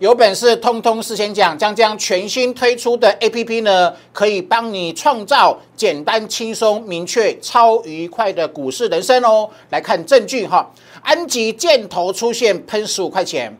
有本事通通事先讲，将将全新推出的 A P P 呢，可以帮你创造简单、轻松、明确、超愉快的股市人生哦。来看证据哈，安吉箭头出现喷十五块钱，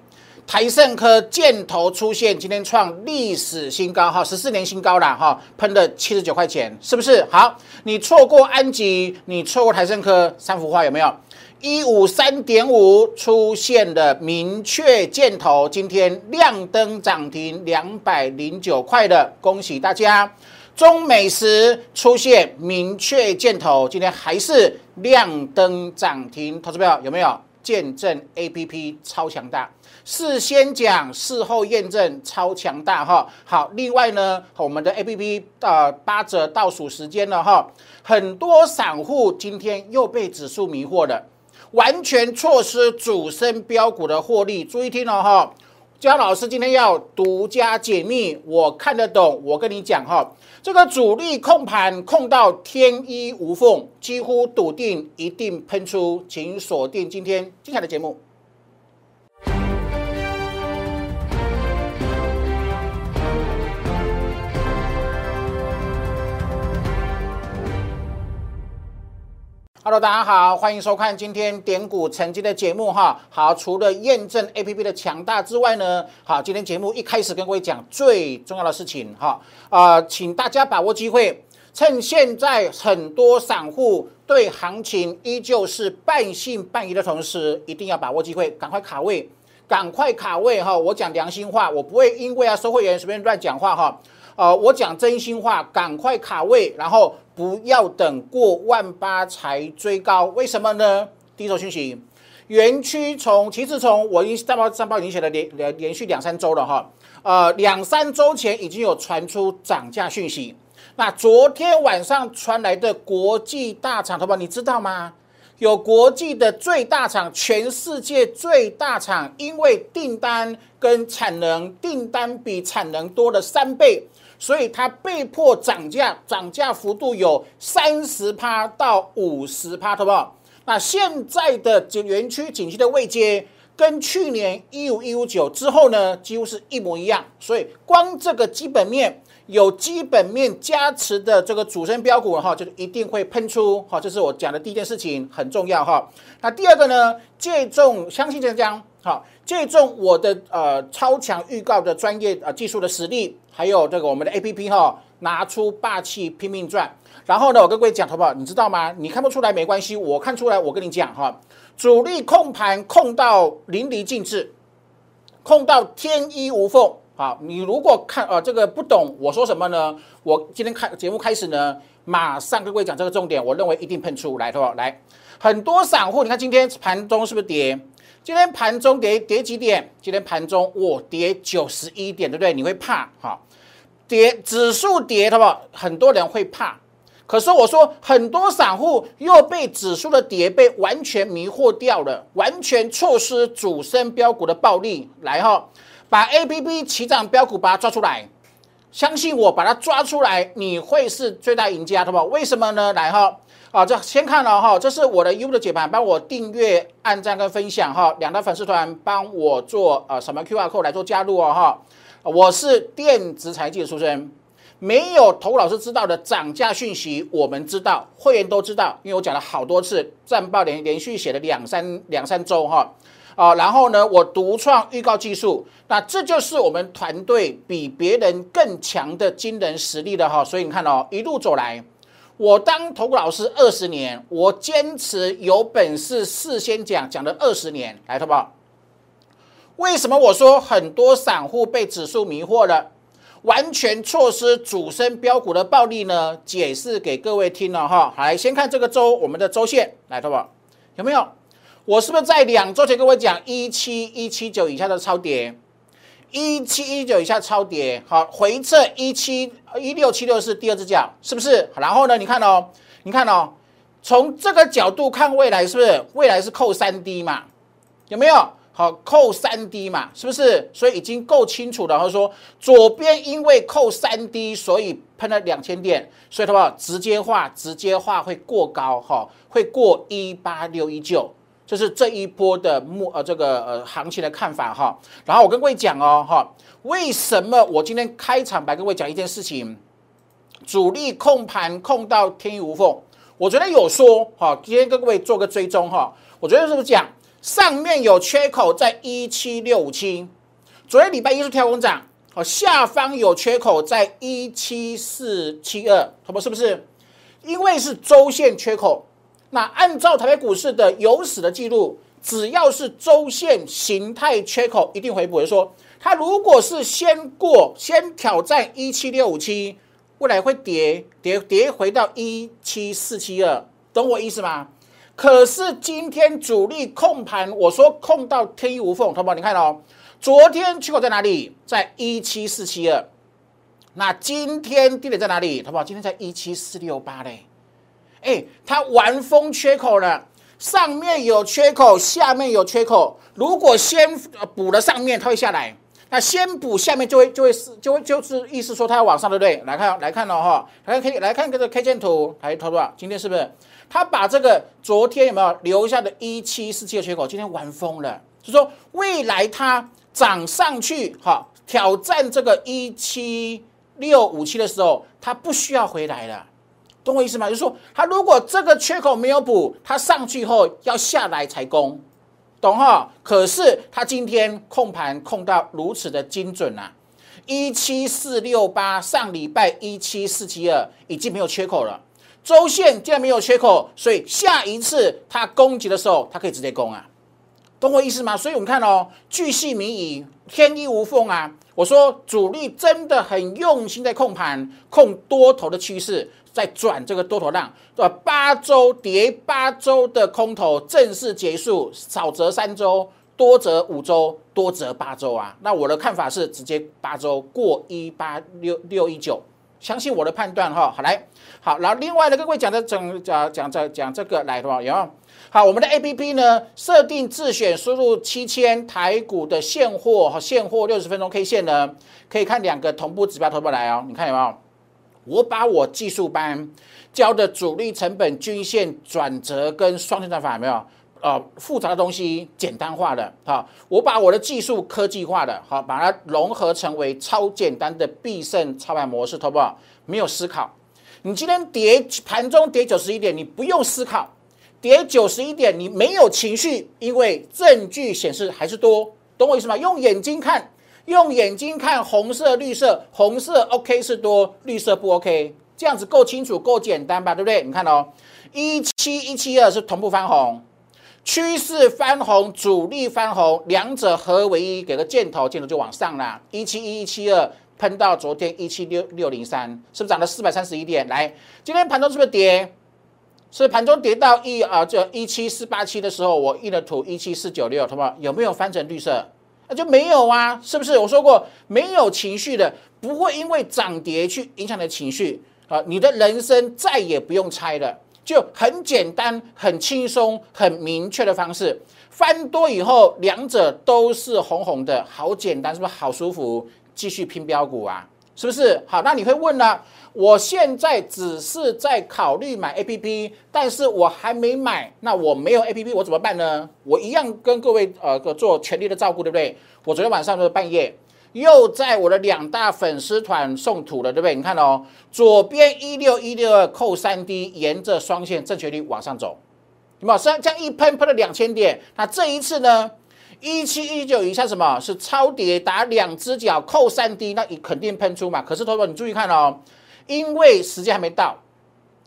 台盛科箭头出现，今天创历史新高哈，十四年新高了哈，喷了七十九块钱，是不是？好，你错过安吉，你错过台盛科，三幅画有没有？一五三点五出现了明确箭头，今天亮灯涨停两百零九块的，恭喜大家！中美食出现明确箭头，今天还是亮灯涨停，投资票有没有见证 A P P 超强大？事先讲，事后验证，超强大哈！好，另外呢，我们的 A P P 呃八折倒数时间了哈，很多散户今天又被指数迷惑了。完全错失主升标股的获利，注意听哦哈！姜老师今天要独家解密，我看得懂，我跟你讲哈，这个主力控盘控到天衣无缝，几乎笃定一定喷出，请锁定今天精彩的节目。Hello，大家好，欢迎收看今天点股成绩的节目哈。好，除了验证 APP 的强大之外呢，好，今天节目一开始跟各位讲最重要的事情哈，呃，请大家把握机会，趁现在很多散户对行情依旧是半信半疑的同时，一定要把握机会，赶快卡位，赶快卡位哈。我讲良心话，我不会因为啊收会员随便乱讲话哈。呃，我讲真心话，赶快卡位，然后。不要等过万八才追高，为什么呢？第一手讯息，园区从其实从我已经上报上报已经写了连连连续两三周了哈，呃，两三周前已经有传出涨价讯息。那昨天晚上传来的国际大厂，好不好？你知道吗？有国际的最大厂，全世界最大厂，因为订单跟产能，订单比产能多了三倍。所以它被迫涨价，涨价幅度有三十趴到五十趴，好不好？那现在的景园区景区的位阶跟去年一五一五九之后呢，几乎是一模一样。所以光这个基本面有基本面加持的这个主升标股哈，就是一定会喷出哈。这是我讲的第一件事情，很重要哈。那第二个呢，借重相信这样好。借重我的呃超强预告的专业呃技术的实力，还有这个我们的 A P P 哈，拿出霸气拼命赚。然后呢，我跟各位讲，好不好？你知道吗？你看不出来没关系，我看出来，我跟你讲哈，主力控盘控到淋漓尽致，控到天衣无缝。好，你如果看呃这个不懂我说什么呢？我今天开节目开始呢，马上跟各位讲这个重点，我认为一定喷出来，好不好？来，很多散户，你看今天盘中是不是跌？今天盘中跌跌几点？今天盘中我跌九十一点，对不对？你会怕哈？跌指数跌，好不？很多人会怕。可是我说，很多散户又被指数的跌被完全迷惑掉了，完全错失主升标股的暴利。来哈，把 A P P 起涨标股把它抓出来，相信我，把它抓出来，你会是最大赢家，好不？为什么呢？来哈。好，这先看了哈，这是我的 U 的解盘，帮我订阅、按赞跟分享哈。两大粉丝团帮我做呃什么 QR code 来做加入哦哈。我是电子财技的出身，没有投老师知道的涨价讯息，我们知道，会员都知道，因为我讲了好多次，战报连连续写了两三两三周哈。啊，然后呢，我独创预告技术，那这就是我们团队比别人更强的惊人实力的哈。所以你看哦，一路走来。我当投顾老师二十年，我坚持有本事事先讲，讲了二十年，来，好不好？为什么我说很多散户被指数迷惑了，完全错失主升标股的暴利呢？解释给各位听了哈。来，先看这个周，我们的周线，来，好不好？有没有？我是不是在两周前跟我讲一七一七九以下的超跌？一七一九以下超跌，好回撤一七一六七六是第二只脚，是不是？然后呢？你看哦，你看哦，从这个角度看未来，是不是？未来是扣三 D 嘛？有没有？好，扣三 D 嘛？是不是？所以已经够清楚了。然后说左边因为扣三 D，所以喷了两千点，所以的话直接化，直接化会过高哈，会过一八六一九。这是这一波的目呃这个呃行情的看法哈。然后我跟各位讲哦哈，为什么我今天开场白跟各位讲一件事情，主力控盘控到天衣无缝。我昨天有说哈，今天跟各位做个追踪哈。我昨天是不是讲上面有缺口在一七六五七？昨天礼拜一是跳空涨，好，下方有缺口在一七四七二，好不是不是？因为是周线缺口。那按照台北股市的有史的记录，只要是周线形态缺口，一定回补。就说它如果是先过，先挑战一七六五七，未来会跌跌跌回到一七四七二，懂我意思吗？可是今天主力控盘，我说控到天衣无缝，同胞你看哦，昨天缺口在哪里？在一七四七二。那今天低点在哪里？同胞，今天在一七四六八嘞。哎，它完封缺口了，上面有缺口，下面有缺口。如果先补了上面，它会下来；那先补下面，就会就会是就会就是意思说它要往上，对不对？来看来看了哈，来可以来看这个 K 线图，来投多少？今天是不是它把这个昨天有没有留下的一七四七的缺口，今天完封了？就说未来它涨上去，哈，挑战这个一七六五七的时候，它不需要回来了。懂我意思吗？就是说，它如果这个缺口没有补，它上去后要下来才攻，懂哈？可是它今天控盘控到如此的精准啊，一七四六八，上礼拜一七四七二已经没有缺口了，周线既然没有缺口，所以下一次它攻击的时候，它可以直接攻啊，懂我意思吗？所以我们看哦，巨细靡遗，天衣无缝啊！我说主力真的很用心在控盘，控多头的趋势。在转这个多头浪，对吧？八周跌八周的空头正式结束，少则三周，多则五周，多则八周啊。那我的看法是直接八周过一八六六一九，相信我的判断哈。好来，好，然后另外呢，各位讲的整讲讲这讲这个来的话，有？好，我们的 A P P 呢，设定自选输入七千台股的现货和现货六十分钟 K 线呢，可以看两个同步指标投过来哦，你看有没有？我把我技术班教的主力成本均线转折跟双线战法有没有？呃，复杂的东西简单化的，好，我把我的技术科技化的，好，把它融合成为超简单的必胜操盘模式，好不好？没有思考，你今天跌盘中跌九十一点，你不用思考，跌九十一点你没有情绪，因为证据显示还是多，懂我意思吗？用眼睛看。用眼睛看红色、绿色，红色 OK 是多，绿色不 OK，这样子够清楚、够简单吧？对不对？你看哦，一七一七二是同步翻红，趋势翻红，主力翻红，两者合为一，给个箭头，箭头就往上啦。一七一一七二喷到昨天一七六六零三，是不是涨了四百三十一点？来，今天盘中是不是跌？是盘中跌到一啊，就一七四八七的时候，我印了图一七四九六，同学有没有翻成绿色？那就没有啊，是不是？我说过，没有情绪的不会因为涨跌去影响你的情绪啊，你的人生再也不用猜了，就很简单、很轻松、很明确的方式，翻多以后，两者都是红红的，好简单，是不是？好舒服，继续拼标股啊，是不是？好，那你会问了。我现在只是在考虑买 A P P，但是我还没买，那我没有 A P P，我怎么办呢？我一样跟各位呃做全力的照顾，对不对？我昨天晚上就是半夜又在我的两大粉丝团送图了，对不对？你看哦，左边一六一六二扣三 D，沿着双线正确率往上走，有没有？这样一喷喷了两千点，那这一次呢？一七一九以下什么是超跌打两只脚扣三 D，那你肯定喷出嘛？可是，同学你注意看哦。因为时间还没到，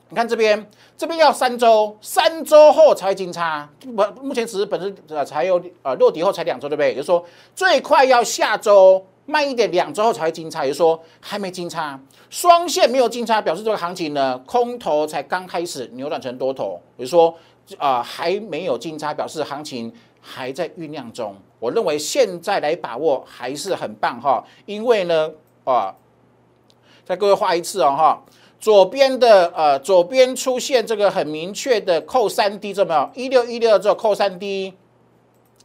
你看这边，这边要三周，三周后才会金叉。不，目前只是本身呃才有呃落底后才两周，对不对？也就是说，最快要下周，慢一点两周后才会金叉。也就是说，还没金叉，双线没有金叉，表示这个行情呢，空头才刚开始扭转成多头。比如说啊，还没有金叉，表示行情还在酝酿中。我认为现在来把握还是很棒哈，因为呢啊。再各位画一次哦，哈，左边的呃，左边出现这个很明确的扣三 D，这没有？一六一六之后扣三 D，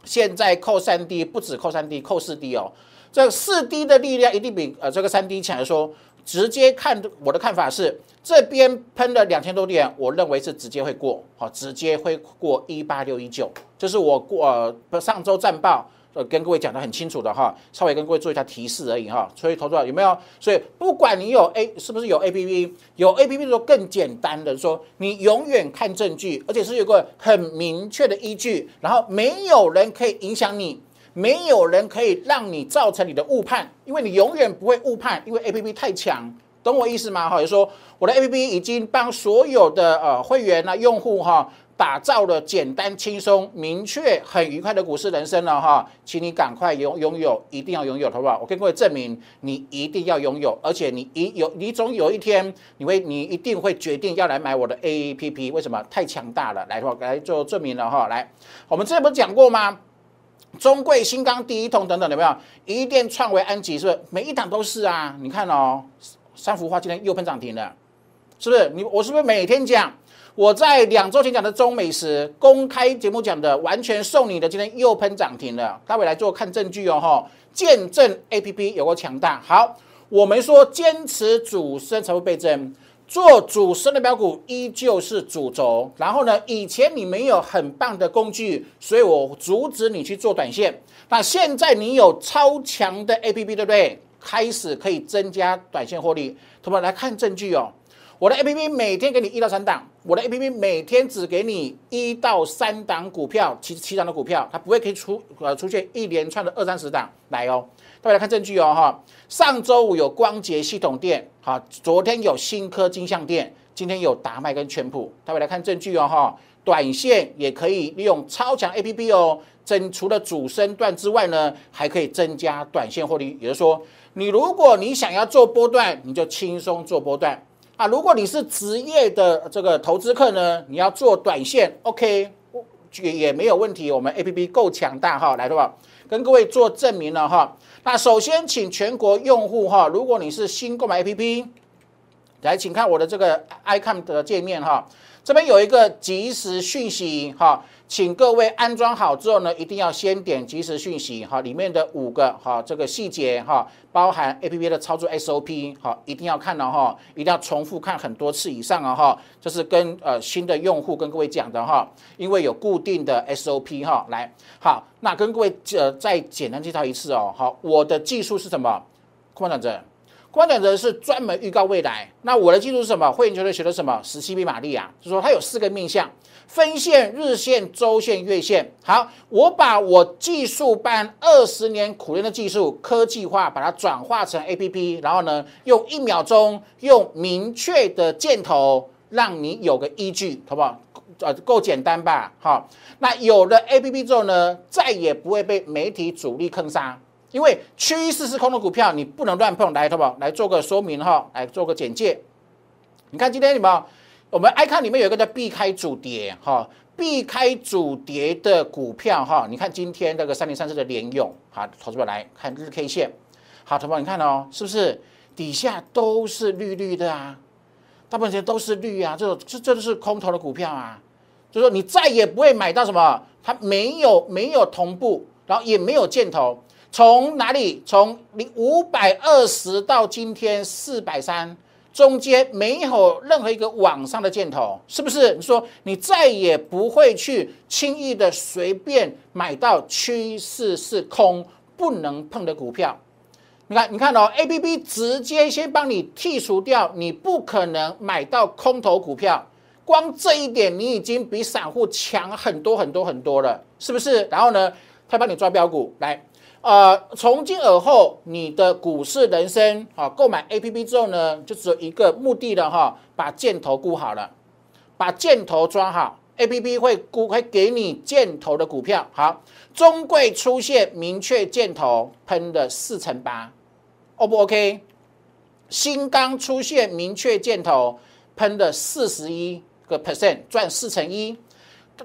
现在扣三 D 不止扣三 D，扣四 D 哦。这四 D 的力量一定比呃这个三 D 强。说直接看我的看法是，这边喷了两千多点，我认为是直接会过，好，直接会过一八六一九，这是我过呃上周战报。呃，跟各位讲的很清楚的哈，稍微跟各位做一下提示而已哈。所以投资者有没有？所以不管你有 A 是不是有 A P P，有 A P P 的时候更简单的说，你永远看证据，而且是有个很明确的依据，然后没有人可以影响你，没有人可以让你造成你的误判，因为你永远不会误判，因为 A P P 太强，懂我意思吗？哈，就说我的 A P P 已经帮所有的呃会员啊用户哈。打造了简单、轻松、明确、很愉快的股市人生了哈，请你赶快拥拥有，一定要拥有，好不好？我跟各位证明，你一定要拥有，而且你一有，你总有一天，你会，你一定会决定要来买我的 A P P，为什么？太强大了，来我，来做证明了哈。来，我们之前不是讲过吗？中贵、新钢、第一桶等等，有没有？一电、创维、安吉，是不是？每一档都是啊。你看哦，三幅画今天又喷涨停了，是不是？你我是不是每天讲？我在两周前讲的中美食公开节目讲的，完全送你的，今天又喷涨停了。待会来做看证据哦，哈，见证 A P P 有个强大。好，我们说坚持主升才会倍增，做主升的标股依旧是主轴。然后呢，以前你没有很棒的工具，所以我阻止你去做短线。那现在你有超强的 A P P，对不对？开始可以增加短线获利。同学们来看证据哦。我的 A P P 每天给你一到三档，我的 A P P 每天只给你一到三档股票，其实七档的股票，它不会可以出呃出现一连串的二三十档来哦。大家来看证据哦哈，上周五有光捷系统店，好，昨天有新科金相店，今天有达麦跟全普，大家来看证据哦哈，短线也可以利用超强 A P P 哦，增除了主升段之外呢，还可以增加短线获利，也就是说，你如果你想要做波段，你就轻松做波段。啊，如果你是职业的这个投资客呢，你要做短线，OK，也也没有问题。我们 APP 够强大哈，来对吧？跟各位做证明了哈。那首先请全国用户哈，如果你是新购买 APP，来，请看我的这个 icon 的界面哈，这边有一个即时讯息哈。请各位安装好之后呢，一定要先点即时讯息哈，里面的五个哈这个细节哈，包含 A P P 的操作 S O P 好，一定要看了哈，一定要重复看很多次以上啊哈，这是跟呃新的用户跟各位讲的哈，因为有固定的 S O P 哈，来好，那跟各位呃再简单介绍一次哦，好，我的技术是什么？空转折，空转折是专门预告未来，那我的技术是什么？会员球队学的什么？十七匹马力啊，就是说它有四个面向。分线、日线、周线、月线，好，我把我技术班二十年苦练的技术科技化，把它转化成 A P P，然后呢，用一秒钟，用明确的箭头，让你有个依据，好不好？呃，够简单吧？好，那有了 A P P 之后呢，再也不会被媒体主力坑杀，因为趋势是空的股票，你不能乱碰，来，好不好？来做个说明哈，来做个简介。你看今天你们。我们 I 看里面有一个叫避开主跌哈，避开主跌的股票哈，你看今天这个三零三四的联用，好，投资者来看日 K 线，好，同胞你看哦，是不是底下都是绿绿的啊？大部分时间都是绿啊，这种这这都是空头的股票啊，就是说你再也不会买到什么，它没有没有同步，然后也没有箭头，从哪里？从零五百二十到今天四百三。中间没有任何一个往上的箭头，是不是？你说你再也不会去轻易的随便买到趋势是空不能碰的股票。你看，你看哦，A P P 直接先帮你剔除掉，你不可能买到空头股票。光这一点，你已经比散户强很多很多很多了，是不是？然后呢，他帮你抓标股来。呃，从今而后，你的股市人生啊，购买 A P P 之后呢，就只有一个目的了哈，把箭头估好了，把箭头抓好，A P P 会估会给你箭头的股票。好，中贵出现明确箭头，喷的四成八，O 不 OK？新钢出现明确箭头，喷的四十一个 percent，赚四成一。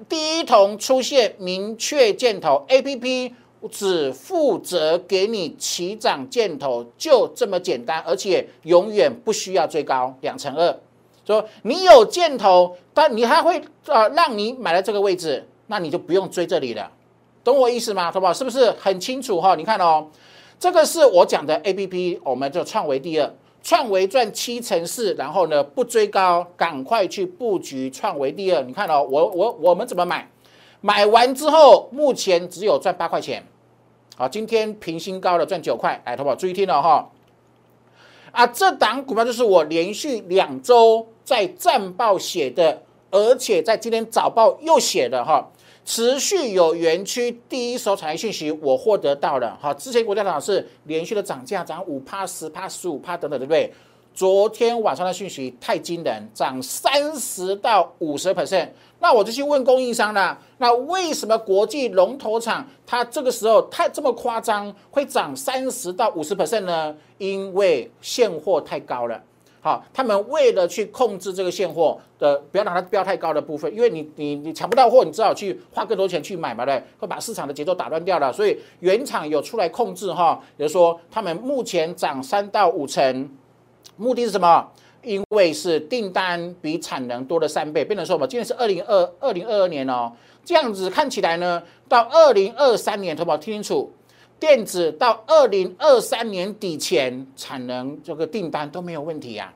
第一桶出现明确箭头，A P P。只负责给你起涨箭头，就这么简单，而且永远不需要追高两成二。说你有箭头，但你还会啊让你买了这个位置，那你就不用追这里了，懂我意思吗？好不好？是不是很清楚哈？你看哦，这个是我讲的 A P P，我们就创维第二，创维赚七成四，然后呢不追高，赶快去布局创维第二。你看哦，我我我们怎么买？买完之后，目前只有赚八块钱。好，今天平新高了，赚九块。哎，投保注意听了哈。啊，这档股票就是我连续两周在战报写的，而且在今天早报又写的哈。持续有园区第一手产业讯息，我获得到了。好，之前国家党是连续的涨价，涨五趴、十趴、十五趴等等，对不对？昨天晚上的讯息太惊人，涨三十到五十 percent。那我就去问供应商了，那为什么国际龙头厂它这个时候太这么夸张，会涨三十到五十 percent 呢？因为现货太高了。好，他们为了去控制这个现货的，不要让它标太高的部分，因为你你你抢不到货，你只好去花更多钱去买嘛，对，会把市场的节奏打乱掉了。所以原厂有出来控制哈，比如说他们目前涨三到五成，目的是什么？因为是订单比产能多了三倍。变成说嘛，今天是二零二二零二二年哦，这样子看起来呢，到二零二三年，投保听清楚，电子到二零二三年底前产能这个订单都没有问题呀。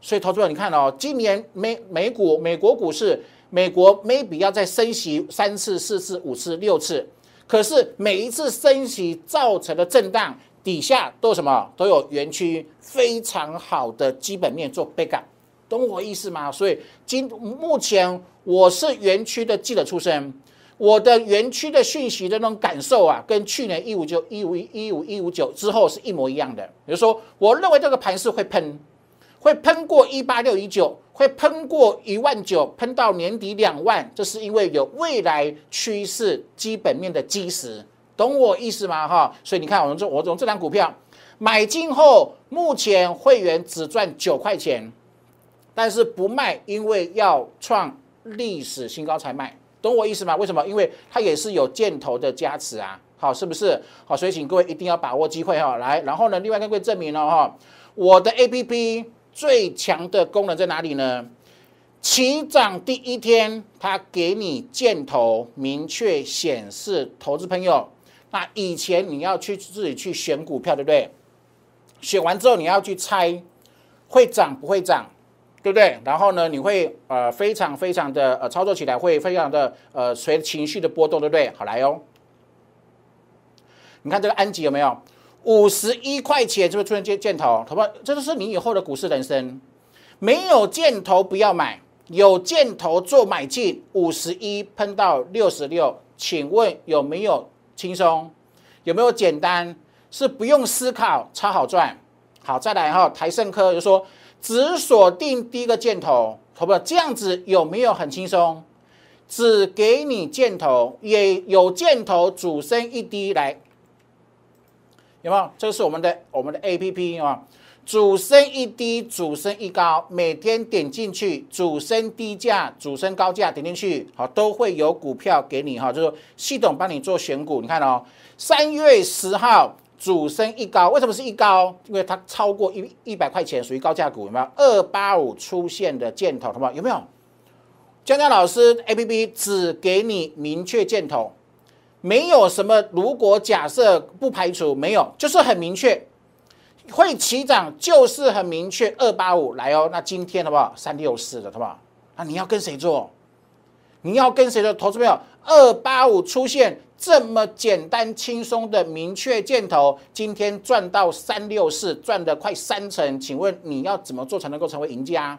所以，投资者，你看哦，今年美美股、美国股市，美国 maybe 要再升息三次、四次、五次、六次，可是每一次升息造成的震荡底下都什么？都有园区非常好的基本面做背杆懂我意思吗？所以今目前我是园区的记者出身，我的园区的讯息的那种感受啊，跟去年一五九、一五一五一五九之后是一模一样的。比如说，我认为这个盘是会喷。会喷过一八六一九，会喷过一万九，喷到年底两万，这是因为有未来趋势基本面的基石，懂我意思吗？哈，所以你看，我们这我从这张股票买进后，目前会员只赚九块钱，但是不卖，因为要创历史新高才卖，懂我意思吗？为什么？因为它也是有箭头的加持啊，好，是不是？好，所以请各位一定要把握机会哈，来，然后呢，另外跟各位证明了哈，我的 A P P。最强的功能在哪里呢？起涨第一天，它给你箭头明确显示，投资朋友，那以前你要去自己去选股票，对不对？选完之后你要去猜会涨不会涨，对不对？然后呢，你会呃非常非常的呃操作起来会非常的呃随情绪的波动，对不对？好来哦，你看这个安吉有没有？五十一块钱是不是出现箭箭头？好不好？这就是你以后的股市人生。没有箭头不要买，有箭头做买进。五十一喷到六十六，请问有没有轻松？有没有简单？是不用思考，超好赚。好，再来哈，台盛科就说只锁定第一个箭头，好不好？这样子有没有很轻松？只给你箭头，也有箭头，主升一滴来。有没有？这个是我们的我们的 A P P 啊，主升一低，主升一高，每天点进去，主升低价，主升高价，点进去，好，都会有股票给你哈，就是系统帮你做选股。你看哦，三月十号主升一高，为什么是一高？因为它超过一一百块钱，属于高价股，有没有？二八五出现的箭头，好不好？有没有？江江老师 A P P 只给你明确箭头。没有什么，如果假设不排除没有，就是很明确会起涨，就是很明确二八五来哦。那今天好不好？三六四的好不好？那你要跟谁做？你要跟谁的投资朋友？二八五出现这么简单轻松的明确箭头，今天赚到三六四，赚的快三成。请问你要怎么做才能够成为赢家？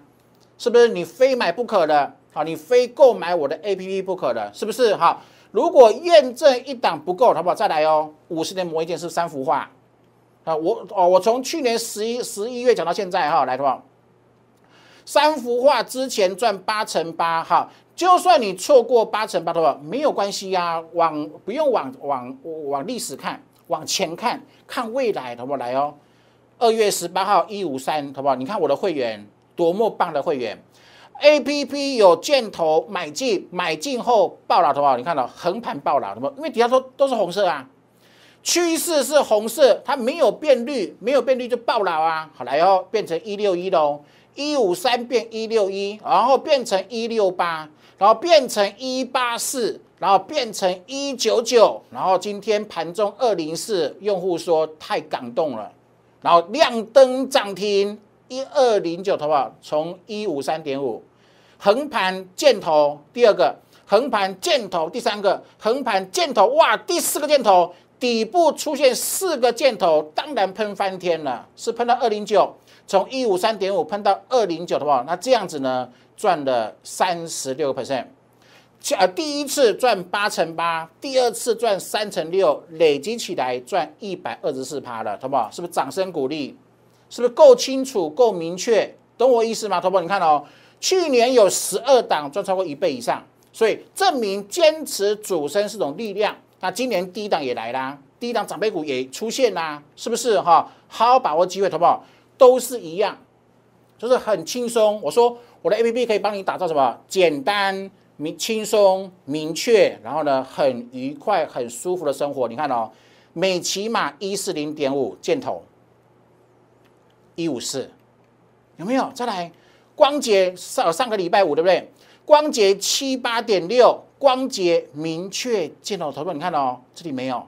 是不是你非买不可的？好，你非购买我的 A P P 不可的？是不是？好。如果验证一档不够，好不好？再来哦。五十年磨一剑是三幅画啊！我哦，我从去年十一十一月讲到现在哈，来，好不？三幅画之前赚八成八哈，就算你错过八成八的话，没有关系呀。往不用往往往历史看，往前看，看未来，好不好？来哦。二月十八号一五三，好不好？你看我的会员多么棒的会员。A P P 有箭头买进，买进后爆了，好不好？你看到横盘爆了，什么？因为底下都都是红色啊，趋势是红色，它没有变绿，没有变绿就爆了啊。好来哦，变成一六一喽，一五三变一六一，然后变成一六八，然后变成一八四，然后变成一九九，然后今天盘中二零四，用户说太感动了。然后亮灯涨停一二零九，好不好？从一五三点五横盘箭头，第二个横盘箭头，第三个横盘箭头，哇，第四个箭头底部出现四个箭头，当然喷翻天了，是喷到二零九，从一五三点五喷到二零九，好不好？那这样子呢，赚了三十六个 percent。呃，第一次赚八乘八，第二次赚三乘六，累积起来赚一百二十四趴了，好不好？是不是掌声鼓励？是不是够清楚、够明确？懂我意思吗？投保，你看哦，去年有十二档赚超过一倍以上，所以证明坚持主升是种力量。那今年第一档也来啦，第一档长辈股也出现啦，是不是哈？好好把握机会，好不好都是一样，就是很轻松。我说我的 A P P 可以帮你打造什么？简单。明轻松明确，然后呢，很愉快、很舒服的生活。你看哦，美骑马一四零点五箭头，一五四，有没有？再来，光捷上上个礼拜五对不对？光捷七八点六，光捷明确箭头投入。你看哦，这里没有，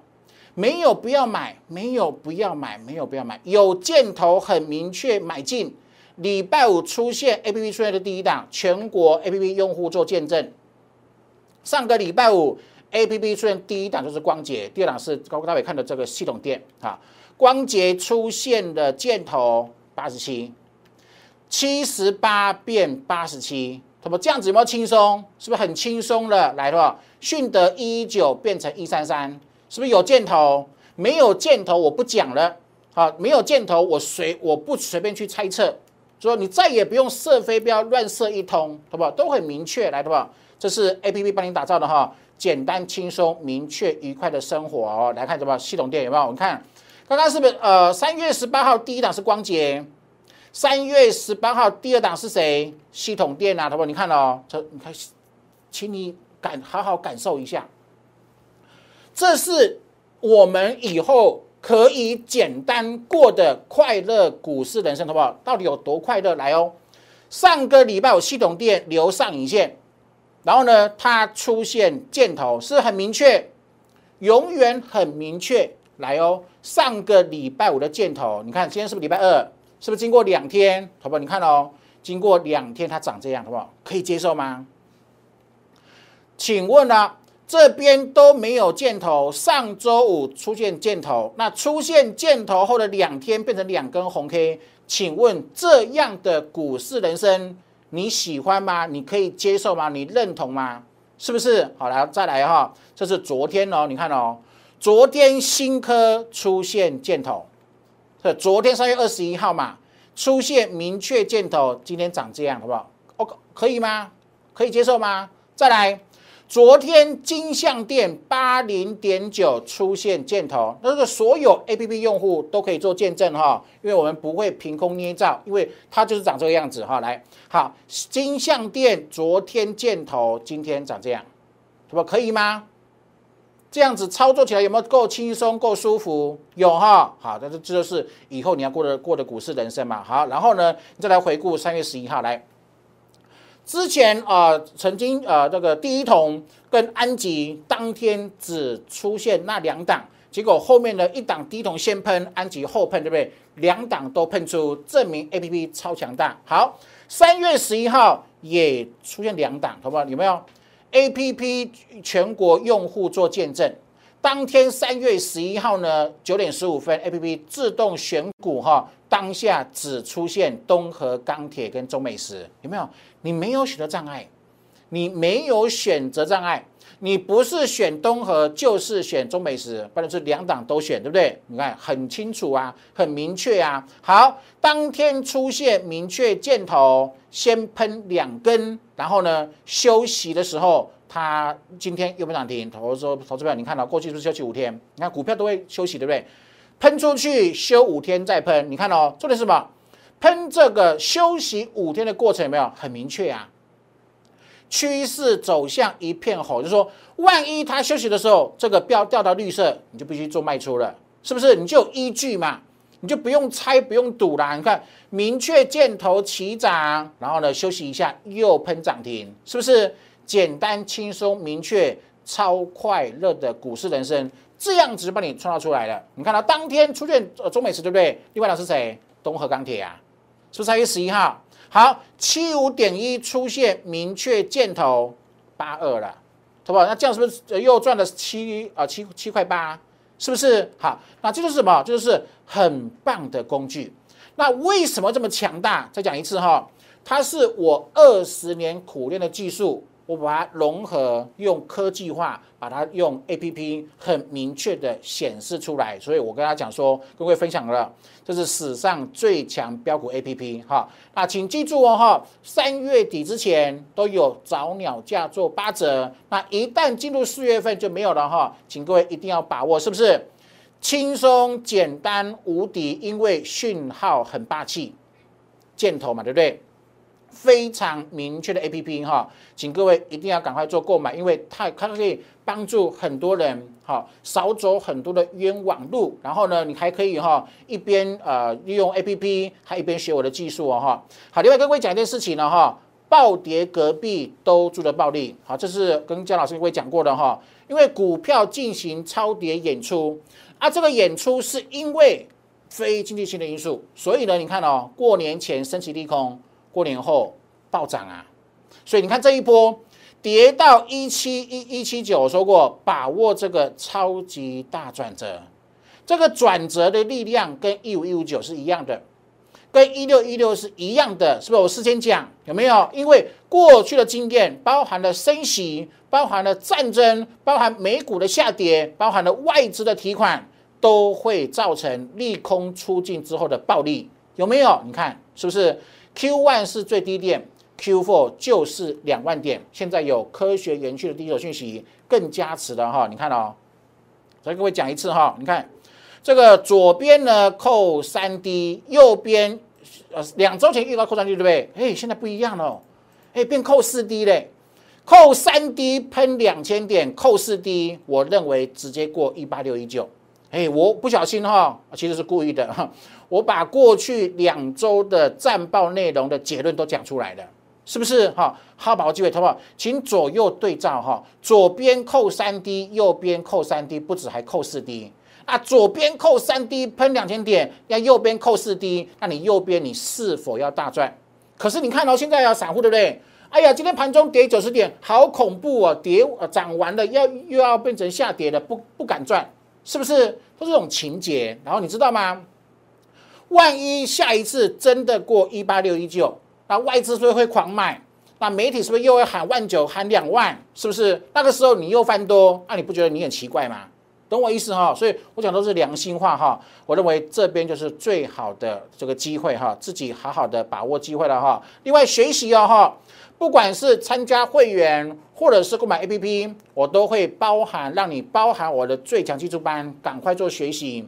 没有不要买，没有不要买，没有不要买，有箭头很明确买进。礼拜五出现 A P P 出现的第一档，全国 A P P 用户做见证。上个礼拜五 A P P 出现第一档就是光捷，第二档是高大伟看的这个系统店啊。光捷出现的箭头八十七，七十八变八十七，怎么这样子有没有轻松？是不是很轻松了？来了，迅德一一九变成一三三，是不是有箭头？没有箭头我不讲了，好，没有箭头我随我不随便去猜测。说你再也不用射飞镖乱射一通，好不好？都很明确，来，好不好？这是 A P P 帮你打造的哈，简单、轻松、明确、愉快的生活哦。来看什么系统店有没有？我们看刚刚是不是呃三月十八号第一档是光捷，三月十八号第二档是谁？系统店啊，好不好？你看哦，这你看，请你感好好感受一下，这是我们以后。可以简单过的快乐股市人生，好不好？到底有多快乐？来哦，上个礼拜有系统店留上影线，然后呢，它出现箭头是很明确，永远很明确。来哦，上个礼拜五的箭头，你看今天是不是礼拜二？是不是经过两天？好不好？你看哦，经过两天它长这样，好不好？可以接受吗？请问呢？这边都没有箭头，上周五出现箭头，那出现箭头后的两天变成两根红 K，请问这样的股市人生你喜欢吗？你可以接受吗？你认同吗？是不是？好来再来哈，这是昨天哦，你看哦，昨天新科出现箭头，昨天三月二十一号嘛，出现明确箭头，今天长这样，好不好？OK，可以吗？可以接受吗？再来。昨天金相店八零点九出现箭头，那个所有 A P P 用户都可以做见证哈，因为我们不会凭空捏造，因为它就是长这个样子哈。来，好，金相店昨天箭头，今天长这样，什么可以吗？这样子操作起来有没有够轻松、够舒服？有哈。好，但是这就是以后你要过的过的股市人生嘛。好，然后呢，你再来回顾三月十一号来。之前啊，曾经呃，这个第一桶跟安吉当天只出现那两档，结果后面的一档第一桶先喷，安吉后喷，对不对？两档都喷出，证明 A P P 超强大。好，三月十一号也出现两档，好不好？有没有 A P P 全国用户做见证？当天三月十一号呢，九点十五分，A P P 自动选股哈，当下只出现东河钢铁跟中美石，有没有？你没有选择障碍，你没有选择障碍，你不是选东河就是选中美石，不然是两档都选，对不对？你看很清楚啊，很明确啊。好，当天出现明确箭头，先喷两根，然后呢休息的时候，它今天又不涨停。投资投资票，你看到过去是不是休息五天？你看股票都会休息，对不对？喷出去休五天再喷，你看哦重点是什么？喷这个休息五天的过程有没有很明确啊？趋势走向一片红，就是说，万一它休息的时候，这个标掉到绿色，你就必须做卖出了，是不是？你就有依据嘛，你就不用猜，不用赌啦。你看，明确箭头起涨，然后呢休息一下又喷涨停，是不是？简单轻松明确超快乐的股市人生，这样子就帮你创造出来了。你看到当天出现呃中美石对不对？另外两是谁？东河钢铁啊，是不是三月十一号？好，七五点一出现明确箭头八二了，好不好？那这样是不是又赚了七啊七七块八？是不是？好，那这就是什么？这就是很棒的工具。那为什么这么强大？再讲一次哈，它是我二十年苦练的技术。我把它融合，用科技化，把它用 A P P 很明确的显示出来。所以我跟大家讲说，各位分享了，这是史上最强标股 A P P 哈。那请记住哦哈，三月底之前都有早鸟价做八折，那一旦进入四月份就没有了哈。请各位一定要把握，是不是？轻松简单无敌，因为讯号很霸气，箭头嘛，对不对？非常明确的 A P P 哈，请各位一定要赶快做购买，因为它它可以帮助很多人哈，少走很多的冤枉路。然后呢，你还可以哈一边呃利用 A P P，还一边学我的技术哦哈。好，另外跟各位讲一件事情呢哈，暴跌隔壁都住的暴利，好，这是跟姜老师各位讲过的哈。因为股票进行超跌演出，啊，这个演出是因为非经济性的因素，所以呢，你看哦，过年前升起利空。过年后暴涨啊，所以你看这一波跌到一七一一七九，说过把握这个超级大转折，这个转折的力量跟一五一五九是一样的，跟一六一六是一样的，是不是？我事先讲有没有？因为过去的经验包含了升息，包含了战争，包含美股的下跌，包含了外资的提款，都会造成利空出尽之后的暴利，有没有？你看是不是？Q one 是最低点，Q four 就是两万点。现在有科学园区的第一手讯息更加持的哈，你看哦，再各位讲一次哈，你看这个左边呢扣三 D，右边呃两周前预告扣三 D 对不对？哎，现在不一样了，哎变扣四 D 嘞，扣三 D 喷两千点，扣四 D，我认为直接过一八六一九。哎，我不小心哈，其实是故意的哈。我把过去两周的战报内容的结论都讲出来了，是不是哈？好，把握机会，好不好？请左右对照哈，左边扣三 D，右边扣三 D，不止还扣四 D。那左边扣三 D 喷两千点，要右边扣四 D，那你右边你是否要大赚？可是你看到现在要散户对不对？哎呀，今天盘中跌九十点，好恐怖哦！跌涨完了要又要变成下跌了，不不敢赚，是不是？都是这种情节。然后你知道吗？万一下一次真的过一八六一九，那外资是不是会狂买？那媒体是不是又会喊万九、喊两万？是不是？那个时候你又翻多，那你不觉得你很奇怪吗？懂我意思哈？所以我讲都是良心话哈。我认为这边就是最好的这个机会哈，自己好好的把握机会了哈。另外学习哦哈，不管是参加会员或者是购买 A P P，我都会包含让你包含我的最强技术班，赶快做学习。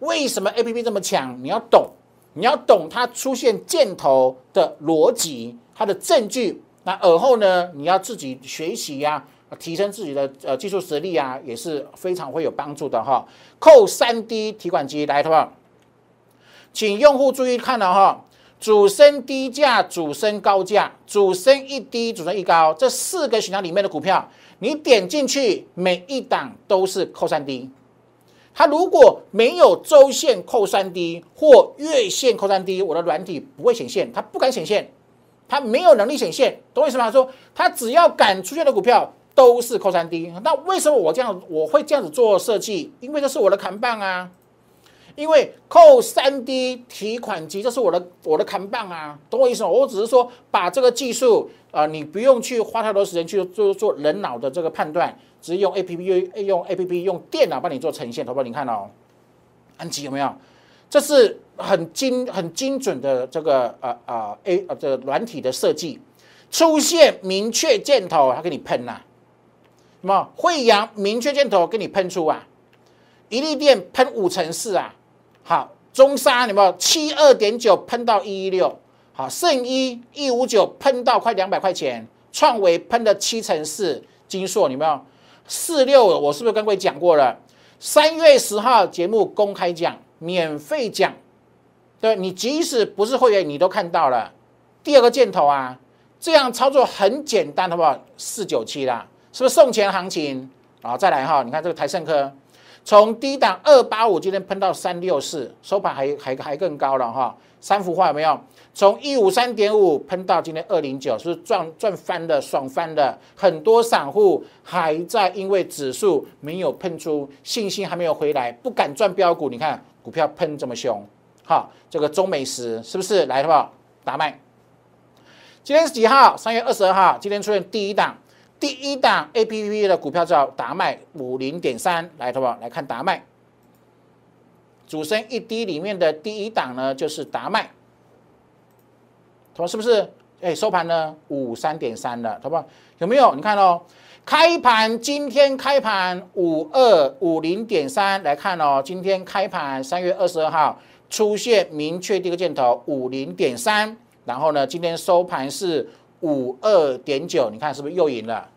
为什么 A P P 这么强？你要懂，你要懂它出现箭头的逻辑，它的证据。那而后呢，你要自己学习呀，提升自己的呃技术实力啊，也是非常会有帮助的哈。扣三 D 提款机来，的话，请用户注意看了哈，主升低价、主升高价、主升一低、主升一高这四个选项里面的股票，你点进去，每一档都是扣三 D。它如果没有周线扣三 D 或月线扣三 D，我的软体不会显现，它不敢显现，它没有能力显现，懂我意思吗？说它只要敢出现的股票都是扣三 D，那为什么我这样我会这样子做设计？因为这是我的扛棒啊。因为扣三 D 提款机，这是我的我的扛棒啊，懂我意思吗？我只是说把这个技术啊，你不用去花太多时间去做做人脑的这个判断，只是用 A P P 用 A P P 用电脑帮你做呈现，投保你看哦，安吉有没有？这是很精很精准的这个呃呃 A 呃这个软体的设计，出现明确箭头，它给你喷呐，什么惠阳明确箭头给你喷出啊，一粒电喷五成四啊。好，中沙有没有七二点九喷到一一六？好，圣一一五九喷到快两百块钱，创维喷的七成四，金硕有没有？四六我是不是跟各位讲过了？三月十号节目公开讲，免费讲，对，你即使不是会员，你都看到了。第二个箭头啊，这样操作很简单，好不好？四九七啦，是不是送钱行情？好，再来哈，你看这个台盛科。从低档二八五今天喷到三六四，收盘还还还更高了哈。三幅画有没有？从一五三点五喷到今天二零九，是赚赚翻的，爽翻的？很多散户还在因为指数没有喷出，信心还没有回来，不敢赚标股。你看股票喷这么凶，好，这个中美食是不是来了吧？打卖。今天是几号？三月二十二号。今天出现第一档，第一档 A P P 的股票叫达麦五零点三，来，好不好？来看达麦。主升一低里面的第一档呢，就是达麦，同是不是？哎，收盘呢五三点三了，好不好？有没有？你看哦，开盘今天开盘五二五零点三，来看哦，今天开盘三月二十二号出现明确第一个箭头五零点三，然后呢，今天收盘是五二点九，你看是不是又赢了？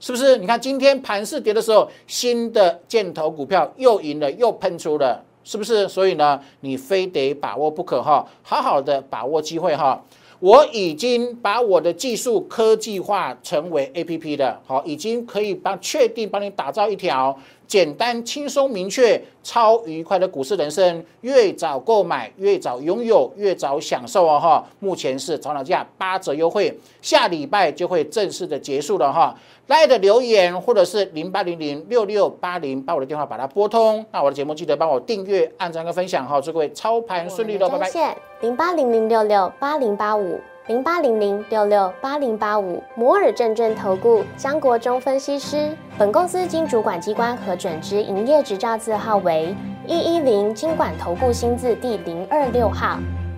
是不是？你看今天盘市跌的时候，新的箭头股票又赢了，又喷出了。是不是？所以呢，你非得把握不可哈，好好的把握机会哈。我已经把我的技术科技化成为 A P P 的，好，已经可以帮确定帮你打造一条简单、轻松、明确、超愉快的股市人生。越早购买，越早拥有，越早享受哦哈。目前是早鸟价八折优惠，下礼拜就会正式的结束了哈。来的留言或者是零八零零六六八零，把我的电话把它拨通。那我的节目记得帮我订阅、按赞跟分享哈。祝各位操盘顺利喽，拜拜。零八零零六六八零八五零八零零六六八零八五摩尔证券投顾江国忠分析师。本公司经主管机关核准之营业执照字号为一一零金管投顾新字第零二六号。